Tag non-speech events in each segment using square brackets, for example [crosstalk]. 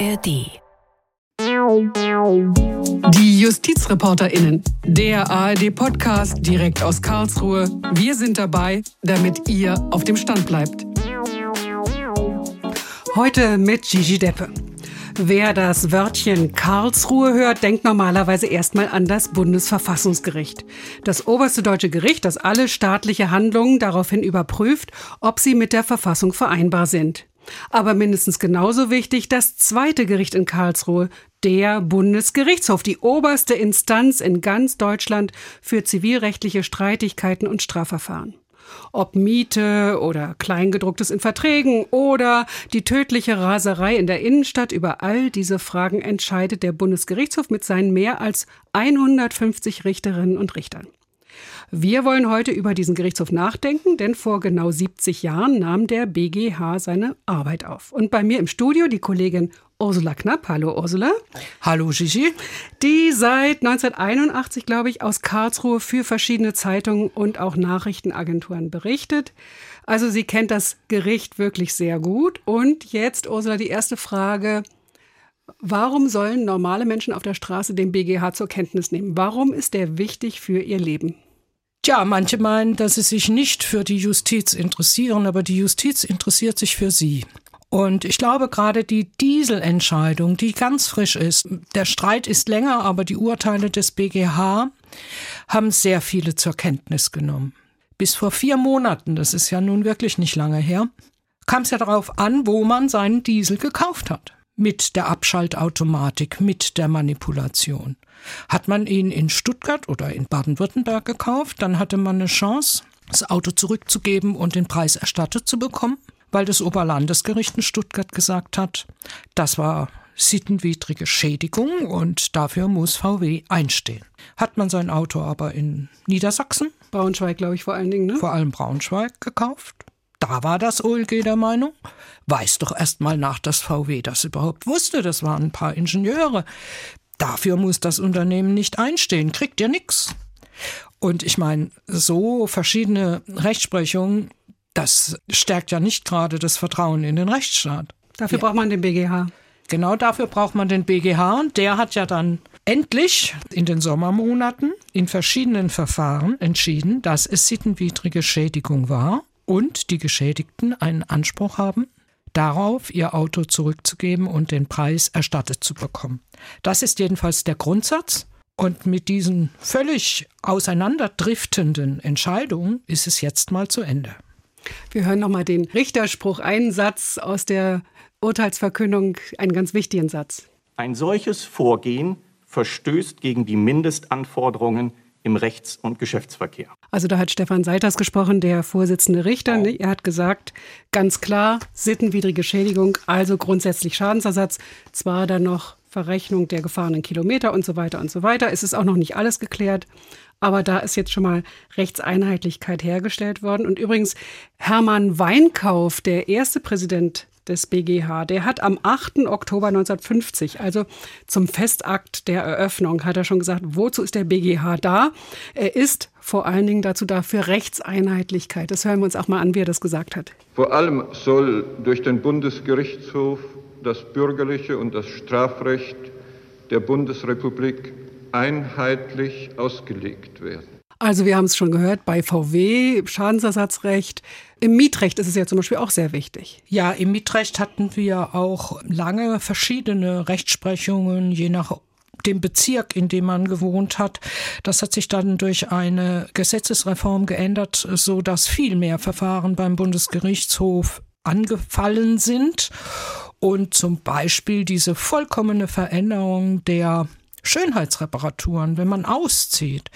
ARD. Die JustizreporterInnen, der ARD-Podcast direkt aus Karlsruhe. Wir sind dabei, damit ihr auf dem Stand bleibt. Heute mit Gigi Deppe. Wer das Wörtchen Karlsruhe hört, denkt normalerweise erstmal an das Bundesverfassungsgericht. Das oberste deutsche Gericht, das alle staatliche Handlungen daraufhin überprüft, ob sie mit der Verfassung vereinbar sind. Aber mindestens genauso wichtig das zweite Gericht in Karlsruhe, der Bundesgerichtshof, die oberste Instanz in ganz Deutschland für zivilrechtliche Streitigkeiten und Strafverfahren. Ob Miete oder Kleingedrucktes in Verträgen oder die tödliche Raserei in der Innenstadt, über all diese Fragen entscheidet der Bundesgerichtshof mit seinen mehr als 150 Richterinnen und Richtern. Wir wollen heute über diesen Gerichtshof nachdenken, denn vor genau 70 Jahren nahm der BGH seine Arbeit auf. Und bei mir im Studio die Kollegin Ursula Knapp. Hallo Ursula. Hallo Gigi. Die seit 1981, glaube ich, aus Karlsruhe für verschiedene Zeitungen und auch Nachrichtenagenturen berichtet. Also sie kennt das Gericht wirklich sehr gut. Und jetzt, Ursula, die erste Frage. Warum sollen normale Menschen auf der Straße den BGH zur Kenntnis nehmen? Warum ist der wichtig für ihr Leben? Tja, manche meinen, dass sie sich nicht für die Justiz interessieren, aber die Justiz interessiert sich für sie. Und ich glaube gerade die Dieselentscheidung, die ganz frisch ist, der Streit ist länger, aber die Urteile des BGH haben sehr viele zur Kenntnis genommen. Bis vor vier Monaten, das ist ja nun wirklich nicht lange her, kam es ja darauf an, wo man seinen Diesel gekauft hat mit der Abschaltautomatik, mit der Manipulation. Hat man ihn in Stuttgart oder in Baden-Württemberg gekauft, dann hatte man eine Chance, das Auto zurückzugeben und den Preis erstattet zu bekommen, weil das Oberlandesgericht in Stuttgart gesagt hat, das war sittenwidrige Schädigung und dafür muss VW einstehen. Hat man sein Auto aber in Niedersachsen, Braunschweig, glaube ich, vor allen Dingen, ne? Vor allem Braunschweig gekauft, da war das OLG der Meinung, weiß doch erst mal nach, dass VW das überhaupt wusste. Das waren ein paar Ingenieure. Dafür muss das Unternehmen nicht einstehen, kriegt ja nix. Und ich meine, so verschiedene Rechtsprechungen, das stärkt ja nicht gerade das Vertrauen in den Rechtsstaat. Dafür ja. braucht man den BGH. Genau dafür braucht man den BGH und der hat ja dann endlich in den Sommermonaten in verschiedenen Verfahren entschieden, dass es sittenwidrige Schädigung war und die Geschädigten einen Anspruch haben, darauf ihr Auto zurückzugeben und den Preis erstattet zu bekommen. Das ist jedenfalls der Grundsatz. Und mit diesen völlig auseinanderdriftenden Entscheidungen ist es jetzt mal zu Ende. Wir hören nochmal den Richterspruch, einen Satz aus der Urteilsverkündung, einen ganz wichtigen Satz. Ein solches Vorgehen verstößt gegen die Mindestanforderungen im Rechts- und Geschäftsverkehr. Also da hat Stefan Seiters gesprochen, der Vorsitzende Richter. Ne? Er hat gesagt, ganz klar, sittenwidrige Schädigung, also grundsätzlich Schadensersatz, zwar dann noch Verrechnung der gefahrenen Kilometer und so weiter und so weiter. Es ist auch noch nicht alles geklärt, aber da ist jetzt schon mal Rechtseinheitlichkeit hergestellt worden. Und übrigens, Hermann Weinkauf, der erste Präsident des BGH. Der hat am 8. Oktober 1950, also zum Festakt der Eröffnung, hat er schon gesagt, wozu ist der BGH da? Er ist vor allen Dingen dazu da für Rechtseinheitlichkeit. Das hören wir uns auch mal an, wie er das gesagt hat. Vor allem soll durch den Bundesgerichtshof das bürgerliche und das Strafrecht der Bundesrepublik einheitlich ausgelegt werden. Also wir haben es schon gehört, bei VW Schadensersatzrecht. Im Mietrecht ist es ja zum Beispiel auch sehr wichtig. Ja, im Mietrecht hatten wir auch lange verschiedene Rechtsprechungen, je nach dem Bezirk, in dem man gewohnt hat. Das hat sich dann durch eine Gesetzesreform geändert, so dass viel mehr Verfahren beim Bundesgerichtshof angefallen sind und zum Beispiel diese vollkommene Veränderung der Schönheitsreparaturen, wenn man auszieht.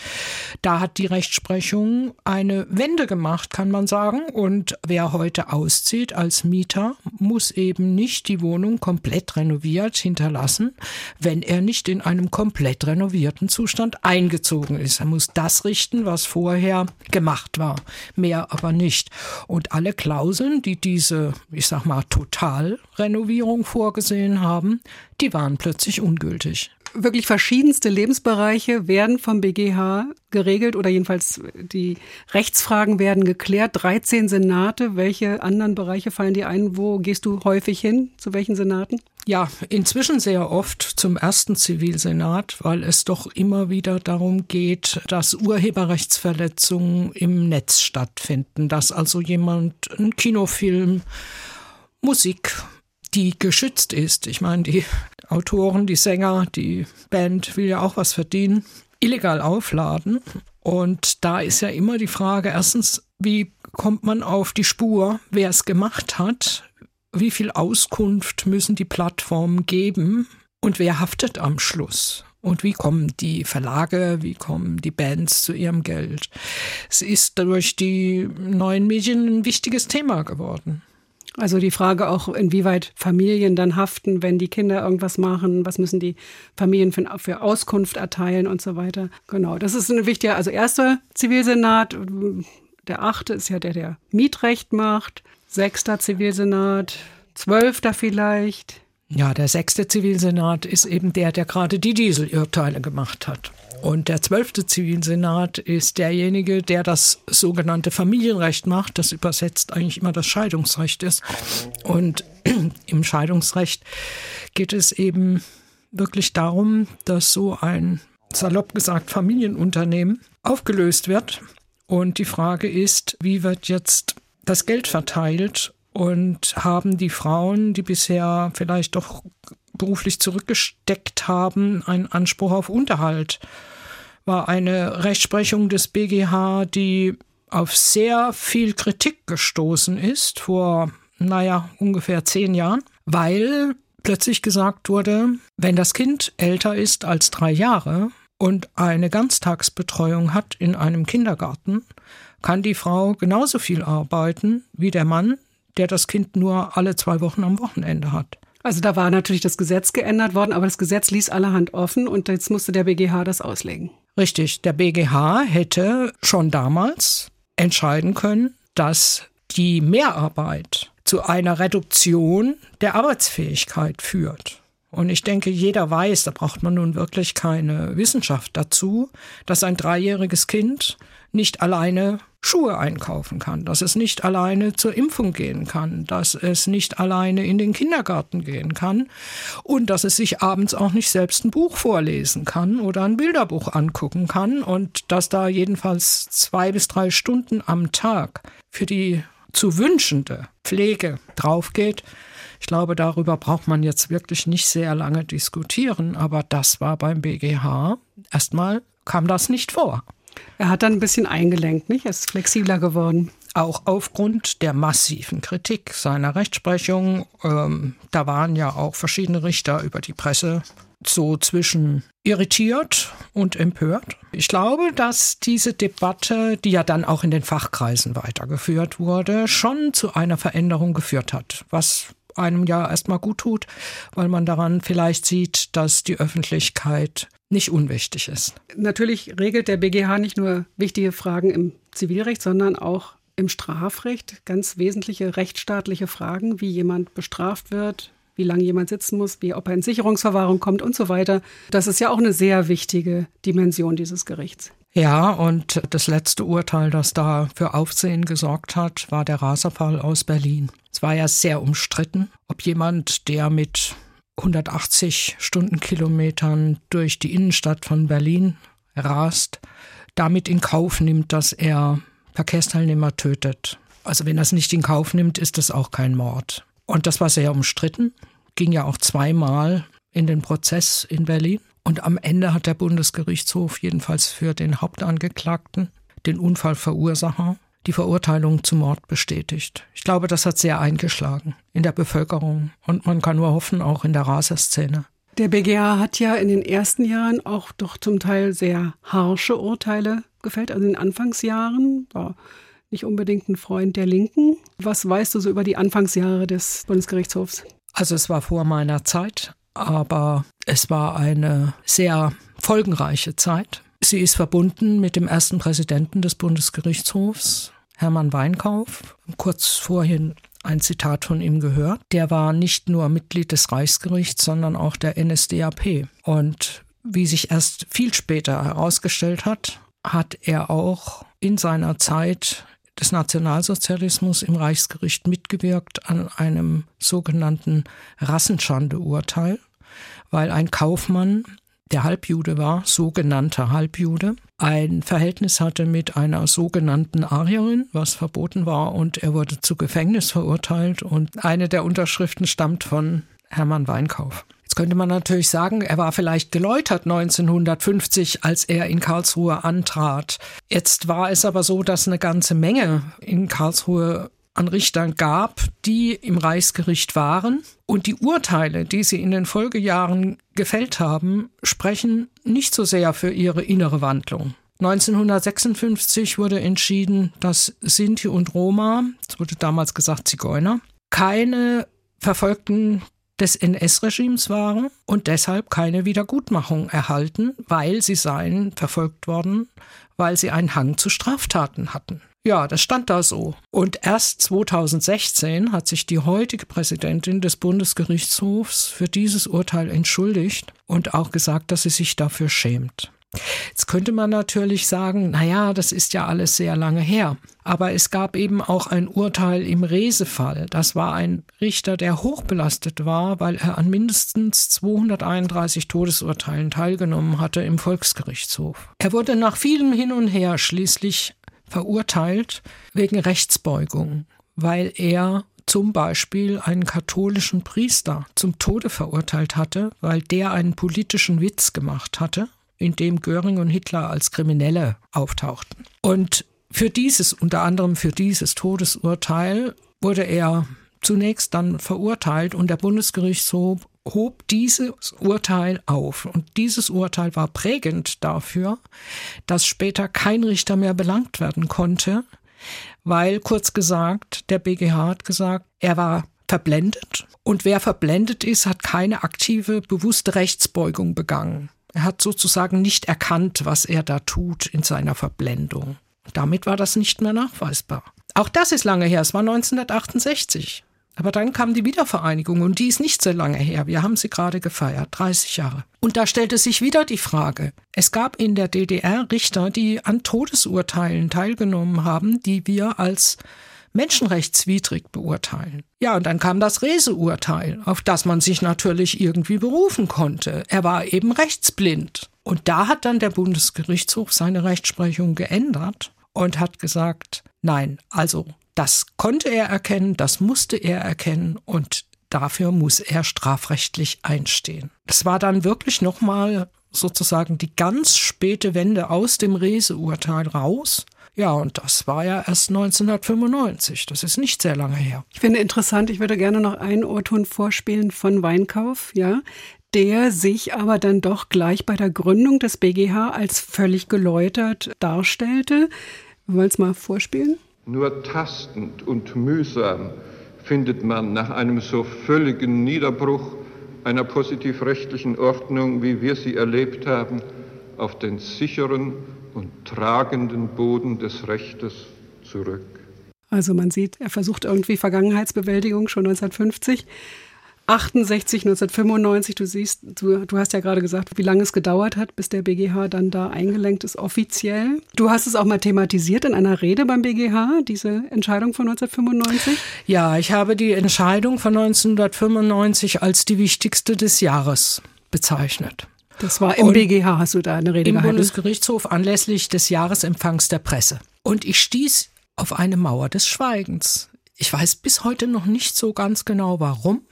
Da hat die Rechtsprechung eine Wende gemacht, kann man sagen. Und wer heute auszieht als Mieter, muss eben nicht die Wohnung komplett renoviert hinterlassen, wenn er nicht in einem komplett renovierten Zustand eingezogen ist. Er muss das richten, was vorher gemacht war. Mehr aber nicht. Und alle Klauseln, die diese, ich sag mal, Totalrenovierung vorgesehen haben, die waren plötzlich ungültig. Wirklich verschiedenste Lebensbereiche werden vom BGH geregelt oder jedenfalls die Rechtsfragen werden geklärt. 13 Senate. Welche anderen Bereiche fallen dir ein? Wo gehst du häufig hin? Zu welchen Senaten? Ja, inzwischen sehr oft zum ersten Zivilsenat, weil es doch immer wieder darum geht, dass Urheberrechtsverletzungen im Netz stattfinden, dass also jemand einen Kinofilm, Musik, die geschützt ist. Ich meine, die Autoren, die Sänger, die Band will ja auch was verdienen, illegal aufladen. Und da ist ja immer die Frage, erstens, wie kommt man auf die Spur, wer es gemacht hat? Wie viel Auskunft müssen die Plattformen geben? Und wer haftet am Schluss? Und wie kommen die Verlage, wie kommen die Bands zu ihrem Geld? Es ist durch die neuen Medien ein wichtiges Thema geworden. Also die Frage auch, inwieweit Familien dann haften, wenn die Kinder irgendwas machen, was müssen die Familien für, für Auskunft erteilen und so weiter. Genau, das ist ein wichtiger, also erster Zivilsenat, der achte ist ja der, der Mietrecht macht, sechster Zivilsenat, zwölfter vielleicht. Ja, der sechste Zivilsenat ist eben der, der gerade die Dieselurteile gemacht hat. Und der zwölfte Zivilsenat ist derjenige, der das sogenannte Familienrecht macht, das übersetzt eigentlich immer das Scheidungsrecht ist. Und [clears throat] im Scheidungsrecht geht es eben wirklich darum, dass so ein, salopp gesagt, Familienunternehmen aufgelöst wird. Und die Frage ist, wie wird jetzt das Geld verteilt und haben die Frauen, die bisher vielleicht doch beruflich zurückgesteckt haben, einen Anspruch auf Unterhalt. War eine Rechtsprechung des BGH, die auf sehr viel Kritik gestoßen ist vor, naja, ungefähr zehn Jahren, weil plötzlich gesagt wurde, wenn das Kind älter ist als drei Jahre und eine Ganztagsbetreuung hat in einem Kindergarten, kann die Frau genauso viel arbeiten wie der Mann, der das Kind nur alle zwei Wochen am Wochenende hat. Also da war natürlich das Gesetz geändert worden, aber das Gesetz ließ allerhand offen und jetzt musste der BGH das auslegen. Richtig, der BGH hätte schon damals entscheiden können, dass die Mehrarbeit zu einer Reduktion der Arbeitsfähigkeit führt. Und ich denke, jeder weiß, da braucht man nun wirklich keine Wissenschaft dazu, dass ein dreijähriges Kind nicht alleine Schuhe einkaufen kann, dass es nicht alleine zur Impfung gehen kann, dass es nicht alleine in den Kindergarten gehen kann und dass es sich abends auch nicht selbst ein Buch vorlesen kann oder ein Bilderbuch angucken kann und dass da jedenfalls zwei bis drei Stunden am Tag für die zu wünschende Pflege draufgeht. Ich glaube, darüber braucht man jetzt wirklich nicht sehr lange diskutieren, aber das war beim BGH erstmal kam das nicht vor. Er hat dann ein bisschen eingelenkt, nicht? Er ist flexibler geworden. Auch aufgrund der massiven Kritik seiner Rechtsprechung. Ähm, da waren ja auch verschiedene Richter über die Presse so zwischen irritiert und empört. Ich glaube, dass diese Debatte, die ja dann auch in den Fachkreisen weitergeführt wurde, schon zu einer Veränderung geführt hat, was einem ja erstmal gut tut, weil man daran vielleicht sieht, dass die Öffentlichkeit nicht unwichtig ist. Natürlich regelt der BGH nicht nur wichtige Fragen im Zivilrecht, sondern auch im Strafrecht ganz wesentliche rechtsstaatliche Fragen, wie jemand bestraft wird, wie lange jemand sitzen muss, wie ob er in Sicherungsverwahrung kommt und so weiter. Das ist ja auch eine sehr wichtige Dimension dieses Gerichts. Ja, und das letzte Urteil, das da für Aufsehen gesorgt hat, war der Raserfall aus Berlin. Es war ja sehr umstritten, ob jemand, der mit 180 Stundenkilometern durch die Innenstadt von Berlin rast, damit in Kauf nimmt, dass er Verkehrsteilnehmer tötet. Also wenn er es nicht in Kauf nimmt, ist das auch kein Mord. Und das war sehr umstritten, ging ja auch zweimal in den Prozess in Berlin. Und am Ende hat der Bundesgerichtshof jedenfalls für den Hauptangeklagten, den Unfallverursacher, die Verurteilung zum Mord bestätigt. Ich glaube, das hat sehr eingeschlagen in der Bevölkerung und man kann nur hoffen, auch in der Raserszene. Der BGH hat ja in den ersten Jahren auch doch zum Teil sehr harsche Urteile gefällt, also in den Anfangsjahren. War nicht unbedingt ein Freund der Linken. Was weißt du so über die Anfangsjahre des Bundesgerichtshofs? Also es war vor meiner Zeit, aber es war eine sehr folgenreiche Zeit. Sie ist verbunden mit dem ersten Präsidenten des Bundesgerichtshofs, Hermann Weinkauf. Kurz vorhin ein Zitat von ihm gehört. Der war nicht nur Mitglied des Reichsgerichts, sondern auch der NSDAP. Und wie sich erst viel später herausgestellt hat, hat er auch in seiner Zeit des Nationalsozialismus im Reichsgericht mitgewirkt an einem sogenannten Rassenschande-Urteil, weil ein Kaufmann, der Halbjude war, sogenannter Halbjude, ein Verhältnis hatte mit einer sogenannten Arierin, was verboten war, und er wurde zu Gefängnis verurteilt und eine der Unterschriften stammt von Hermann Weinkauf. Jetzt könnte man natürlich sagen, er war vielleicht geläutert 1950, als er in Karlsruhe antrat. Jetzt war es aber so, dass eine ganze Menge in Karlsruhe an Richtern gab, die im Reichsgericht waren. Und die Urteile, die sie in den Folgejahren gefällt haben, sprechen nicht so sehr für ihre innere Wandlung. 1956 wurde entschieden, dass Sinti und Roma, es wurde damals gesagt Zigeuner, keine verfolgten des NS-Regimes waren und deshalb keine Wiedergutmachung erhalten, weil sie seien verfolgt worden, weil sie einen Hang zu Straftaten hatten. Ja, das stand da so. Und erst 2016 hat sich die heutige Präsidentin des Bundesgerichtshofs für dieses Urteil entschuldigt und auch gesagt, dass sie sich dafür schämt. Jetzt könnte man natürlich sagen, na ja, das ist ja alles sehr lange her. Aber es gab eben auch ein Urteil im Rehse-Fall. Das war ein Richter, der hochbelastet war, weil er an mindestens 231 Todesurteilen teilgenommen hatte im Volksgerichtshof. Er wurde nach vielem Hin und Her schließlich verurteilt wegen Rechtsbeugung, weil er zum Beispiel einen katholischen Priester zum Tode verurteilt hatte, weil der einen politischen Witz gemacht hatte in dem Göring und Hitler als Kriminelle auftauchten. Und für dieses, unter anderem für dieses Todesurteil, wurde er zunächst dann verurteilt und der Bundesgerichtshof hob dieses Urteil auf. Und dieses Urteil war prägend dafür, dass später kein Richter mehr belangt werden konnte, weil kurz gesagt, der BGH hat gesagt, er war verblendet und wer verblendet ist, hat keine aktive, bewusste Rechtsbeugung begangen. Er hat sozusagen nicht erkannt, was er da tut in seiner Verblendung. Damit war das nicht mehr nachweisbar. Auch das ist lange her, es war 1968. Aber dann kam die Wiedervereinigung und die ist nicht so lange her. Wir haben sie gerade gefeiert, 30 Jahre. Und da stellte sich wieder die Frage. Es gab in der DDR Richter, die an Todesurteilen teilgenommen haben, die wir als menschenrechtswidrig beurteilen. Ja, und dann kam das Rese-Urteil, auf das man sich natürlich irgendwie berufen konnte. Er war eben rechtsblind. Und da hat dann der Bundesgerichtshof seine Rechtsprechung geändert und hat gesagt, nein, also das konnte er erkennen, das musste er erkennen und dafür muss er strafrechtlich einstehen. Es war dann wirklich nochmal sozusagen die ganz späte Wende aus dem Rese-Urteil raus ja, und das war ja erst 1995. Das ist nicht sehr lange her. Ich finde interessant, ich würde gerne noch einen Ohrton vorspielen von Weinkauf, ja, der sich aber dann doch gleich bei der Gründung des BGH als völlig geläutert darstellte. Wollen es mal vorspielen? Nur tastend und mühsam findet man nach einem so völligen Niederbruch einer positivrechtlichen Ordnung, wie wir sie erlebt haben, auf den sicheren und tragenden Boden des Rechtes zurück. Also man sieht, er versucht irgendwie Vergangenheitsbewältigung schon 1950. 68, 1995, du siehst, du, du hast ja gerade gesagt, wie lange es gedauert hat, bis der BGH dann da eingelenkt ist, offiziell. Du hast es auch mal thematisiert in einer Rede beim BGH, diese Entscheidung von 1995? Ja, ich habe die Entscheidung von 1995 als die wichtigste des Jahres bezeichnet. Das war im und BGH, hast du da eine Rede Im gehalten? Bundesgerichtshof anlässlich des Jahresempfangs der Presse. Und ich stieß auf eine Mauer des Schweigens. Ich weiß bis heute noch nicht so ganz genau warum,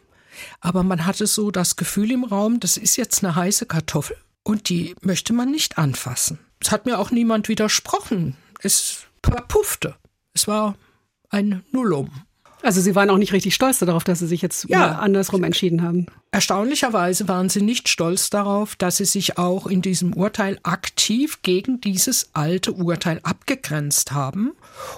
aber man hatte so das Gefühl im Raum, das ist jetzt eine heiße Kartoffel und die möchte man nicht anfassen. Es hat mir auch niemand widersprochen. Es verpuffte. Es war ein Nullum. Also Sie waren auch nicht richtig stolz darauf, dass Sie sich jetzt ja, andersrum entschieden haben. Erstaunlicherweise waren Sie nicht stolz darauf, dass Sie sich auch in diesem Urteil aktiv gegen dieses alte Urteil abgegrenzt haben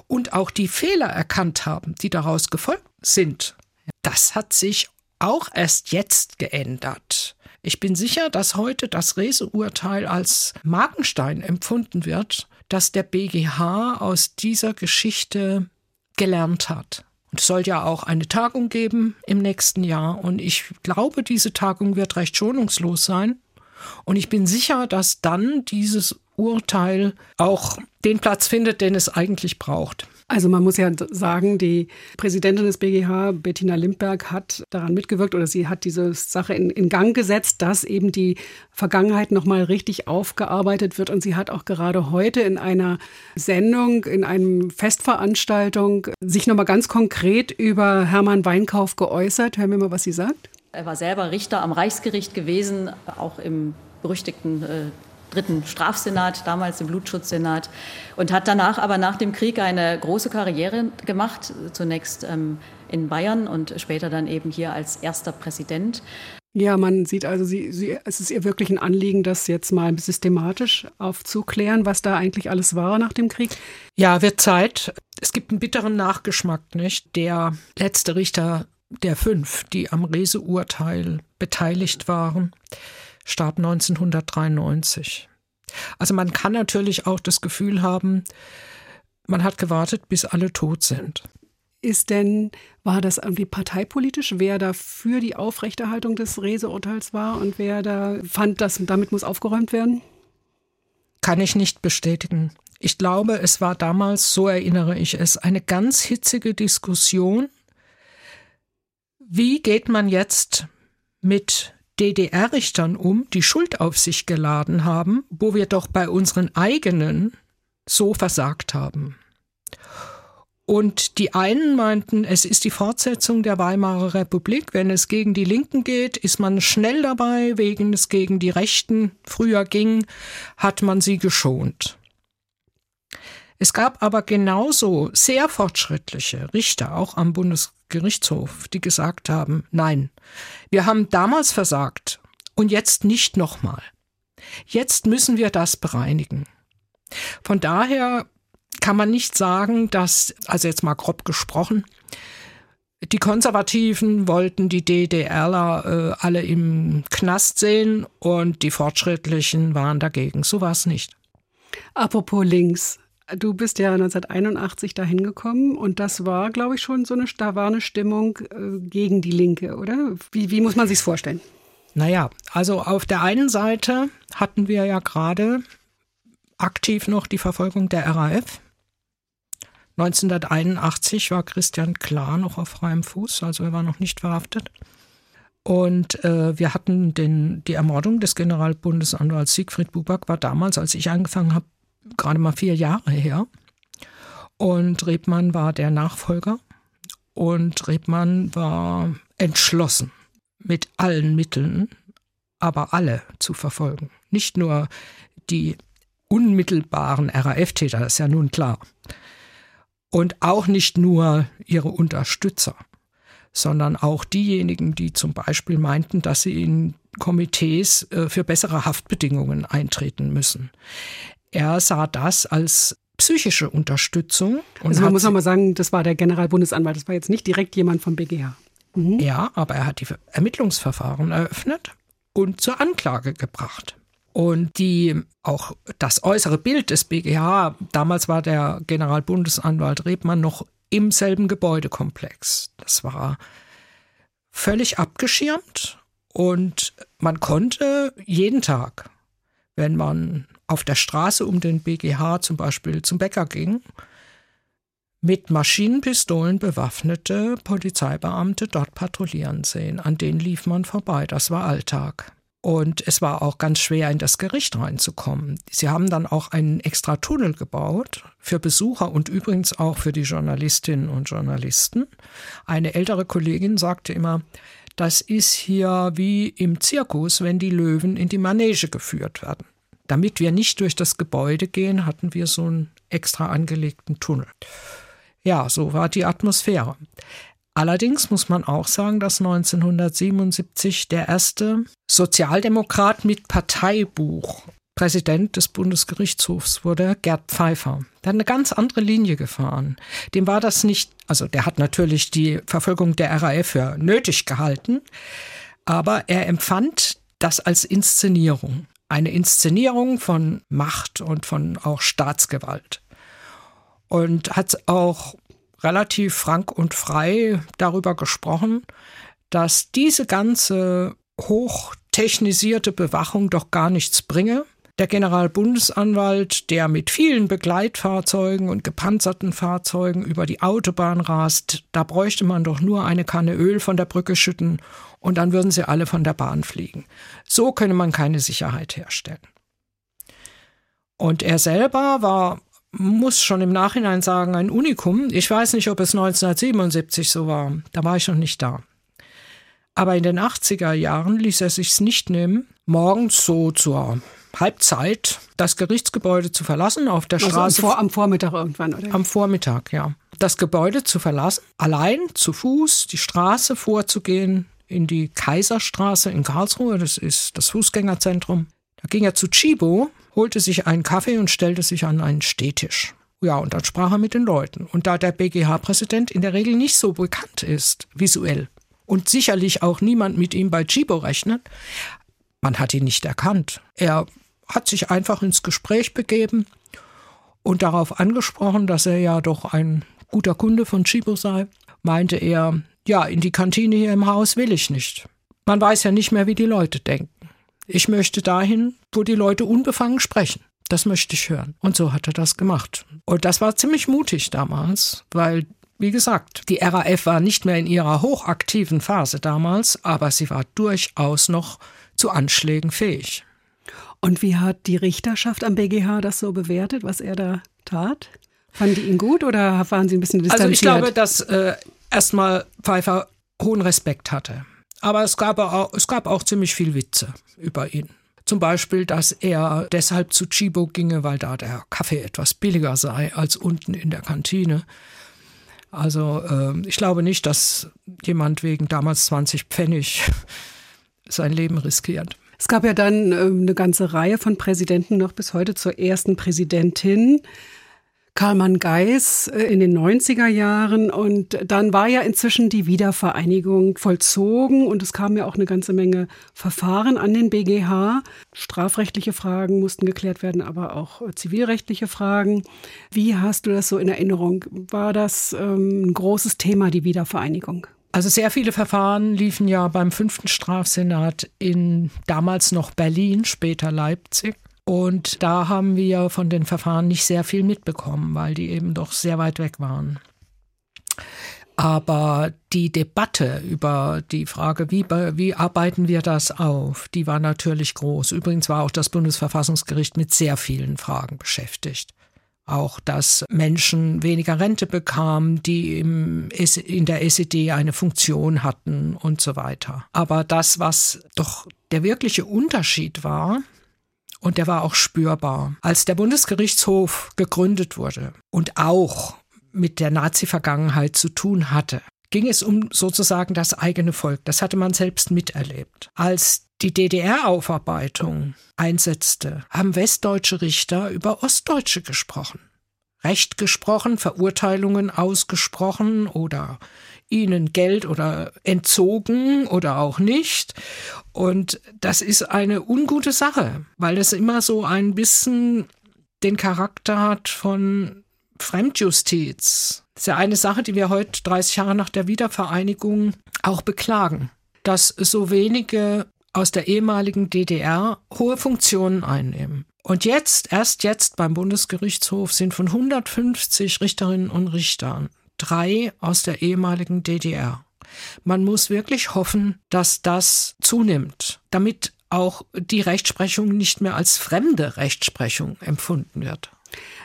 und auch die Fehler erkannt haben, die daraus gefolgt sind. Das hat sich auch erst jetzt geändert. Ich bin sicher, dass heute das Rese-Urteil als Markenstein empfunden wird, dass der BGH aus dieser Geschichte gelernt hat. Und es soll ja auch eine Tagung geben im nächsten Jahr. Und ich glaube, diese Tagung wird recht schonungslos sein. Und ich bin sicher, dass dann dieses Urteil auch den Platz findet, den es eigentlich braucht. Also man muss ja sagen, die Präsidentin des BGH, Bettina Limberg, hat daran mitgewirkt oder sie hat diese Sache in, in Gang gesetzt, dass eben die Vergangenheit nochmal richtig aufgearbeitet wird. Und sie hat auch gerade heute in einer Sendung, in einem Festveranstaltung sich nochmal ganz konkret über Hermann Weinkauf geäußert. Hören wir mal, was sie sagt. Er war selber Richter am Reichsgericht gewesen, auch im berüchtigten äh, dritten Strafsenat, damals im Blutschutzsenat, und hat danach aber nach dem Krieg eine große Karriere gemacht, zunächst ähm, in Bayern und später dann eben hier als erster Präsident. Ja, man sieht also, sie, sie, es ist ihr wirklich ein Anliegen, das jetzt mal systematisch aufzuklären, was da eigentlich alles war nach dem Krieg. Ja, wird Zeit. Es gibt einen bitteren Nachgeschmack, nicht? Der letzte Richter der fünf, die am Reseurteil beteiligt waren, starb 1993. Also man kann natürlich auch das Gefühl haben, man hat gewartet, bis alle tot sind. Ist denn, war das irgendwie parteipolitisch, wer da für die Aufrechterhaltung des Reseurteils war und wer da fand, dass damit muss aufgeräumt werden? Kann ich nicht bestätigen. Ich glaube, es war damals, so erinnere ich es, eine ganz hitzige Diskussion. Wie geht man jetzt mit DDR-Richtern um, die Schuld auf sich geladen haben, wo wir doch bei unseren eigenen so versagt haben. Und die einen meinten, es ist die Fortsetzung der Weimarer Republik. Wenn es gegen die Linken geht, ist man schnell dabei. Wegen es gegen die Rechten früher ging, hat man sie geschont. Es gab aber genauso sehr fortschrittliche Richter, auch am Bundesgerichtshof, die gesagt haben, nein, wir haben damals versagt und jetzt nicht nochmal. Jetzt müssen wir das bereinigen. Von daher kann man nicht sagen, dass, also jetzt mal grob gesprochen, die Konservativen wollten die DDRler äh, alle im Knast sehen und die Fortschrittlichen waren dagegen. So war es nicht. Apropos links. Du bist ja 1981 dahin gekommen und das war, glaube ich, schon so eine, da war eine Stimmung äh, gegen die Linke, oder? Wie, wie muss man sich vorstellen? Naja, also auf der einen Seite hatten wir ja gerade aktiv noch die Verfolgung der RAF. 1981 war Christian Klar noch auf freiem Fuß, also er war noch nicht verhaftet. Und äh, wir hatten den, die Ermordung des Generalbundesanwalts Siegfried Buback war damals, als ich angefangen habe, gerade mal vier Jahre her. Und Rebmann war der Nachfolger. Und Rebmann war entschlossen, mit allen Mitteln, aber alle zu verfolgen. Nicht nur die unmittelbaren RAF-Täter, das ist ja nun klar. Und auch nicht nur ihre Unterstützer, sondern auch diejenigen, die zum Beispiel meinten, dass sie in Komitees äh, für bessere Haftbedingungen eintreten müssen. Er sah das als psychische Unterstützung. also man muss nochmal sagen, das war der Generalbundesanwalt, das war jetzt nicht direkt jemand vom BGH. Mhm. Ja, aber er hat die Ermittlungsverfahren eröffnet und zur Anklage gebracht. Und die auch das äußere Bild des BGH, damals war der Generalbundesanwalt Rebmann noch im selben Gebäudekomplex. Das war völlig abgeschirmt und man konnte jeden Tag, wenn man auf der Straße um den BGH zum Beispiel zum Bäcker ging, mit Maschinenpistolen bewaffnete Polizeibeamte dort patrouillieren sehen. An denen lief man vorbei. Das war Alltag. Und es war auch ganz schwer, in das Gericht reinzukommen. Sie haben dann auch einen extra Tunnel gebaut für Besucher und übrigens auch für die Journalistinnen und Journalisten. Eine ältere Kollegin sagte immer, das ist hier wie im Zirkus, wenn die Löwen in die Manege geführt werden. Damit wir nicht durch das Gebäude gehen, hatten wir so einen extra angelegten Tunnel. Ja, so war die Atmosphäre. Allerdings muss man auch sagen, dass 1977 der erste Sozialdemokrat mit Parteibuch Präsident des Bundesgerichtshofs wurde, Gerd Pfeiffer. Der hat eine ganz andere Linie gefahren. Dem war das nicht, also der hat natürlich die Verfolgung der RAF für nötig gehalten, aber er empfand das als Inszenierung eine Inszenierung von Macht und von auch Staatsgewalt. Und hat auch relativ frank und frei darüber gesprochen, dass diese ganze hoch technisierte Bewachung doch gar nichts bringe. Der Generalbundesanwalt, der mit vielen Begleitfahrzeugen und gepanzerten Fahrzeugen über die Autobahn rast, da bräuchte man doch nur eine Kanne Öl von der Brücke schütten und dann würden sie alle von der Bahn fliegen. So könne man keine Sicherheit herstellen. Und er selber war, muss schon im Nachhinein sagen, ein Unikum. Ich weiß nicht, ob es 1977 so war. Da war ich noch nicht da. Aber in den 80er Jahren ließ er sich's nicht nehmen, morgens so zur Halbzeit das Gerichtsgebäude zu verlassen auf der also Straße. Am, Vor am Vormittag irgendwann, oder? Am Vormittag, ja. Das Gebäude zu verlassen, allein zu Fuß die Straße vorzugehen in die Kaiserstraße in Karlsruhe, das ist das Fußgängerzentrum. Da ging er zu Chibo, holte sich einen Kaffee und stellte sich an einen Stehtisch. Ja, und dann sprach er mit den Leuten. Und da der BGH-Präsident in der Regel nicht so bekannt ist, visuell, und sicherlich auch niemand mit ihm bei Chibo rechnet, man hat ihn nicht erkannt. Er hat sich einfach ins Gespräch begeben und darauf angesprochen, dass er ja doch ein guter Kunde von Chibo sei, meinte er, ja, in die Kantine hier im Haus will ich nicht. Man weiß ja nicht mehr, wie die Leute denken. Ich möchte dahin, wo die Leute unbefangen sprechen. Das möchte ich hören. Und so hat er das gemacht. Und das war ziemlich mutig damals, weil, wie gesagt, die RAF war nicht mehr in ihrer hochaktiven Phase damals, aber sie war durchaus noch zu Anschlägen fähig. Und wie hat die Richterschaft am BGH das so bewertet, was er da tat? Fanden die ihn gut oder waren sie ein bisschen distanziert? Also ich glaube, dass äh, erstmal Pfeiffer hohen Respekt hatte. Aber es gab, auch, es gab auch ziemlich viel Witze über ihn. Zum Beispiel, dass er deshalb zu Chibo ginge, weil da der Kaffee etwas billiger sei als unten in der Kantine. Also äh, ich glaube nicht, dass jemand wegen damals 20 Pfennig sein Leben riskiert. Es gab ja dann ähm, eine ganze Reihe von Präsidenten noch bis heute zur ersten Präsidentin. Karlmann Geis äh, in den 90er Jahren und dann war ja inzwischen die Wiedervereinigung vollzogen und es kamen ja auch eine ganze Menge Verfahren an den BGH. Strafrechtliche Fragen mussten geklärt werden, aber auch äh, zivilrechtliche Fragen. Wie hast du das so in Erinnerung? War das ähm, ein großes Thema, die Wiedervereinigung? Also sehr viele Verfahren liefen ja beim fünften Strafsenat in damals noch Berlin, später Leipzig. Und da haben wir von den Verfahren nicht sehr viel mitbekommen, weil die eben doch sehr weit weg waren. Aber die Debatte über die Frage, wie, wie arbeiten wir das auf, die war natürlich groß. Übrigens war auch das Bundesverfassungsgericht mit sehr vielen Fragen beschäftigt auch, dass Menschen weniger Rente bekamen, die im, in der SED eine Funktion hatten und so weiter. Aber das, was doch der wirkliche Unterschied war, und der war auch spürbar, als der Bundesgerichtshof gegründet wurde und auch mit der Nazi-Vergangenheit zu tun hatte, ging es um sozusagen das eigene Volk. Das hatte man selbst miterlebt. Als die DDR-Aufarbeitung einsetzte, haben westdeutsche Richter über Ostdeutsche gesprochen. Recht gesprochen, Verurteilungen ausgesprochen oder ihnen Geld oder entzogen oder auch nicht. Und das ist eine ungute Sache, weil es immer so ein bisschen den Charakter hat von Fremdjustiz. Das ist ja eine Sache, die wir heute, 30 Jahre nach der Wiedervereinigung, auch beklagen, dass so wenige aus der ehemaligen DDR hohe Funktionen einnehmen. Und jetzt, erst jetzt beim Bundesgerichtshof sind von 150 Richterinnen und Richtern drei aus der ehemaligen DDR. Man muss wirklich hoffen, dass das zunimmt, damit auch die Rechtsprechung nicht mehr als fremde Rechtsprechung empfunden wird.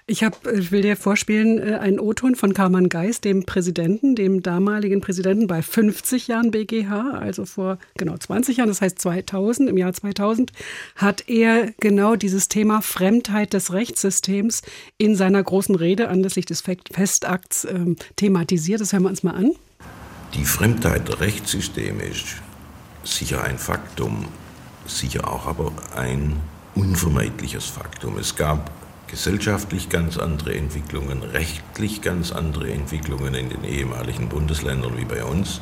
Ich, hab, will dir vorspielen äh, einen O-Ton von Karmann Geist, dem Präsidenten, dem damaligen Präsidenten bei 50 Jahren BGH, also vor genau 20 Jahren, das heißt 2000, im Jahr 2000, hat er genau dieses Thema Fremdheit des Rechtssystems in seiner großen Rede anlässlich des Festakts ähm, thematisiert. Das hören wir uns mal an. Die Fremdheit der Rechtssysteme ist sicher ein Faktum, sicher auch aber ein unvermeidliches Faktum. Es gab gesellschaftlich ganz andere Entwicklungen, rechtlich ganz andere Entwicklungen in den ehemaligen Bundesländern wie bei uns.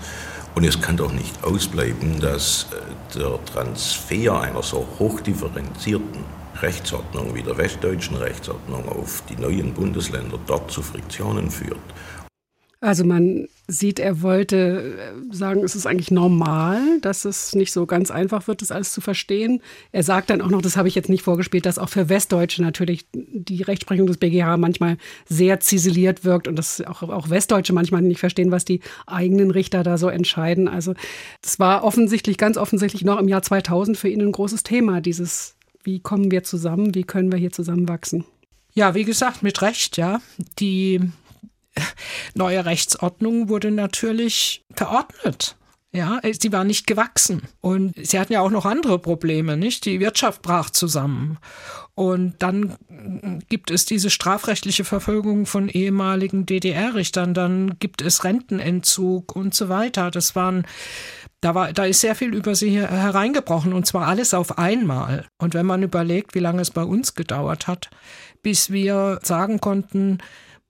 Und es kann doch nicht ausbleiben, dass äh, der Transfer einer so hochdifferenzierten Rechtsordnung wie der westdeutschen Rechtsordnung auf die neuen Bundesländer dort zu Friktionen führt. Also man sieht, er wollte äh, sagen, es ist eigentlich normal, dass es nicht so ganz einfach wird, das alles zu verstehen. Er sagt dann auch noch, das habe ich jetzt nicht vorgespielt, dass auch für Westdeutsche natürlich die Rechtsprechung des BGH manchmal sehr ziseliert wirkt und dass auch, auch Westdeutsche manchmal nicht verstehen, was die eigenen Richter da so entscheiden. Also es war offensichtlich, ganz offensichtlich noch im Jahr 2000 für ihn ein großes Thema, dieses, wie kommen wir zusammen, wie können wir hier zusammenwachsen. Ja, wie gesagt, mit Recht, ja. Die [laughs] neue Rechtsordnung wurde natürlich verordnet. Ja, sie war nicht gewachsen. Und sie hatten ja auch noch andere Probleme, nicht? Die Wirtschaft brach zusammen. Und dann gibt es diese strafrechtliche Verfolgung von ehemaligen DDR-Richtern, dann gibt es Rentenentzug und so weiter. Das waren, da war, da ist sehr viel über sie hereingebrochen und zwar alles auf einmal. Und wenn man überlegt, wie lange es bei uns gedauert hat, bis wir sagen konnten,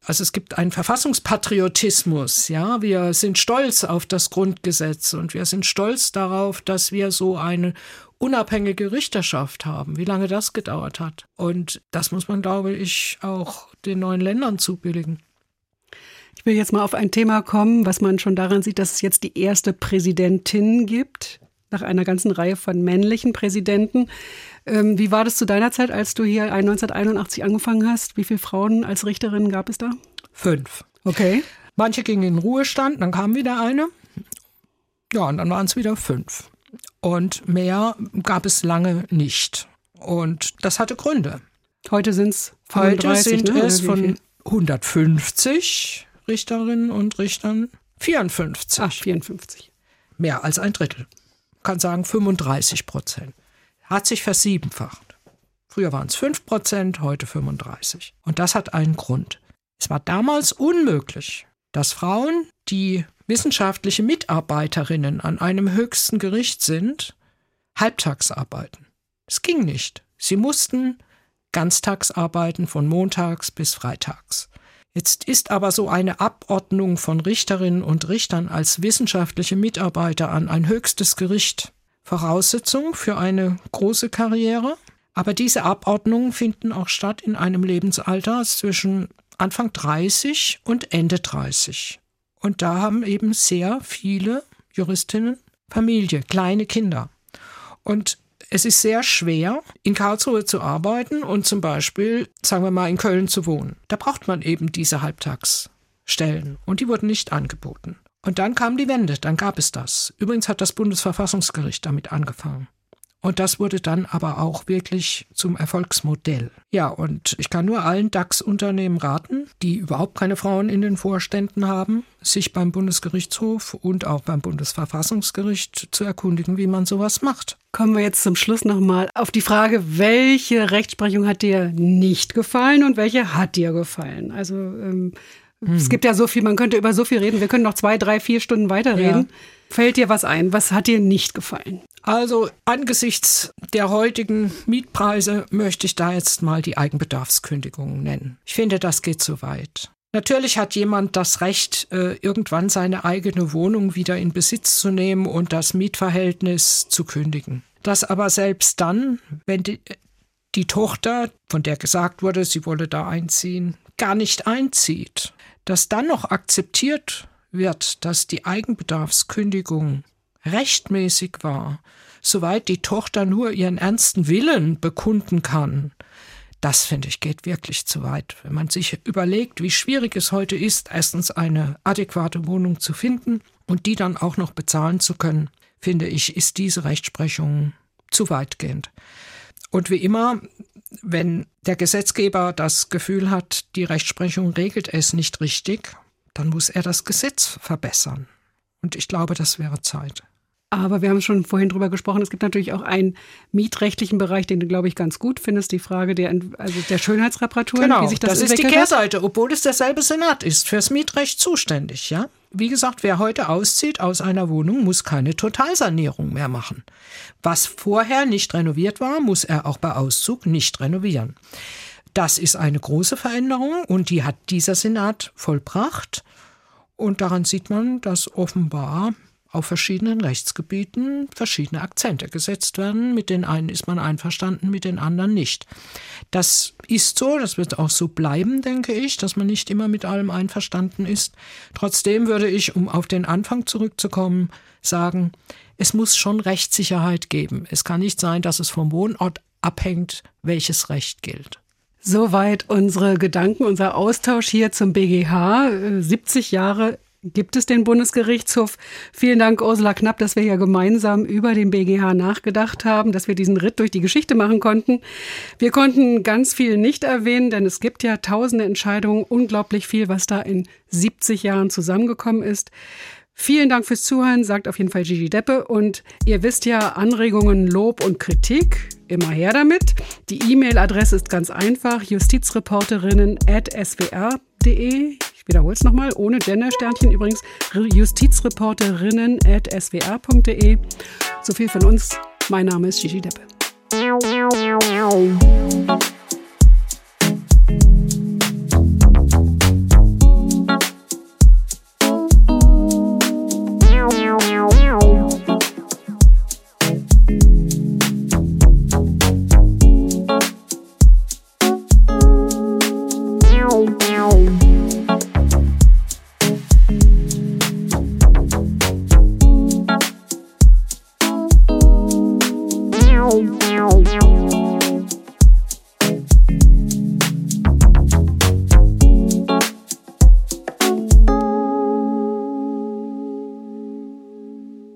also es gibt einen Verfassungspatriotismus, ja. Wir sind stolz auf das Grundgesetz und wir sind stolz darauf, dass wir so eine unabhängige Richterschaft haben. Wie lange das gedauert hat. Und das muss man, glaube ich, auch den neuen Ländern zubilligen. Ich will jetzt mal auf ein Thema kommen, was man schon daran sieht, dass es jetzt die erste Präsidentin gibt, nach einer ganzen Reihe von männlichen Präsidenten. Ähm, wie war das zu deiner Zeit, als du hier 1981 angefangen hast? Wie viele Frauen als Richterinnen gab es da? Fünf. Okay. Manche gingen in Ruhestand, dann kam wieder eine. Ja, und dann waren es wieder fünf. Und mehr gab es lange nicht. Und das hatte Gründe. Heute sind es Heute sind ne? es von 150 Richterinnen und Richtern 54. Ach, 54. Mehr als ein Drittel. Man kann sagen 35 Prozent hat sich versiebenfacht. Früher waren es 5 Prozent, heute 35. Und das hat einen Grund. Es war damals unmöglich, dass Frauen, die wissenschaftliche Mitarbeiterinnen an einem höchsten Gericht sind, halbtags arbeiten. Es ging nicht. Sie mussten ganztags arbeiten von montags bis freitags. Jetzt ist aber so eine Abordnung von Richterinnen und Richtern als wissenschaftliche Mitarbeiter an ein höchstes Gericht Voraussetzung für eine große Karriere. Aber diese Abordnungen finden auch statt in einem Lebensalter zwischen Anfang 30 und Ende 30. Und da haben eben sehr viele Juristinnen Familie, kleine Kinder. Und es ist sehr schwer, in Karlsruhe zu arbeiten und zum Beispiel, sagen wir mal, in Köln zu wohnen. Da braucht man eben diese Halbtagsstellen und die wurden nicht angeboten. Und dann kam die Wende, dann gab es das. Übrigens hat das Bundesverfassungsgericht damit angefangen. Und das wurde dann aber auch wirklich zum Erfolgsmodell. Ja, und ich kann nur allen DAX-Unternehmen raten, die überhaupt keine Frauen in den Vorständen haben, sich beim Bundesgerichtshof und auch beim Bundesverfassungsgericht zu erkundigen, wie man sowas macht. Kommen wir jetzt zum Schluss nochmal auf die Frage, welche Rechtsprechung hat dir nicht gefallen und welche hat dir gefallen? Also ähm, hm. Es gibt ja so viel, man könnte über so viel reden. Wir können noch zwei, drei, vier Stunden weiterreden. Ja. Fällt dir was ein? Was hat dir nicht gefallen? Also angesichts der heutigen Mietpreise möchte ich da jetzt mal die Eigenbedarfskündigung nennen. Ich finde, das geht zu weit. Natürlich hat jemand das Recht, äh, irgendwann seine eigene Wohnung wieder in Besitz zu nehmen und das Mietverhältnis zu kündigen. Das aber selbst dann, wenn die, die Tochter, von der gesagt wurde, sie wolle da einziehen, gar nicht einzieht dass dann noch akzeptiert wird, dass die Eigenbedarfskündigung rechtmäßig war, soweit die Tochter nur ihren ernsten Willen bekunden kann, das finde ich geht wirklich zu weit. Wenn man sich überlegt, wie schwierig es heute ist, erstens eine adäquate Wohnung zu finden und die dann auch noch bezahlen zu können, finde ich, ist diese Rechtsprechung zu weitgehend. Und wie immer, wenn der Gesetzgeber das Gefühl hat, die Rechtsprechung regelt es nicht richtig, dann muss er das Gesetz verbessern. Und ich glaube, das wäre Zeit. Aber wir haben schon vorhin drüber gesprochen, es gibt natürlich auch einen mietrechtlichen Bereich, den du, glaube ich, ganz gut findest, die Frage der, also der Schönheitsreparaturen, genau, wie sich das, das ist die Kehrseite, obwohl es derselbe Senat ist, fürs Mietrecht zuständig, ja. Wie gesagt, wer heute auszieht aus einer Wohnung, muss keine Totalsanierung mehr machen. Was vorher nicht renoviert war, muss er auch bei Auszug nicht renovieren. Das ist eine große Veränderung und die hat dieser Senat vollbracht. Und daran sieht man, dass offenbar auf verschiedenen Rechtsgebieten verschiedene Akzente gesetzt werden. Mit den einen ist man einverstanden, mit den anderen nicht. Das ist so, das wird auch so bleiben, denke ich, dass man nicht immer mit allem einverstanden ist. Trotzdem würde ich, um auf den Anfang zurückzukommen, sagen, es muss schon Rechtssicherheit geben. Es kann nicht sein, dass es vom Wohnort abhängt, welches Recht gilt. Soweit unsere Gedanken, unser Austausch hier zum BGH. 70 Jahre gibt es den Bundesgerichtshof. Vielen Dank, Ursula Knapp, dass wir hier gemeinsam über den BGH nachgedacht haben, dass wir diesen Ritt durch die Geschichte machen konnten. Wir konnten ganz viel nicht erwähnen, denn es gibt ja tausende Entscheidungen, unglaublich viel, was da in 70 Jahren zusammengekommen ist. Vielen Dank fürs Zuhören, sagt auf jeden Fall Gigi Deppe. Und ihr wisst ja, Anregungen, Lob und Kritik, immer her damit. Die E-Mail-Adresse ist ganz einfach, justizreporterinnen.swr.de. Ich wiederhole es nochmal, ohne Gender-Sternchen übrigens, justizreporterinnen.swr.de. So viel von uns. Mein Name ist Gigi Deppe.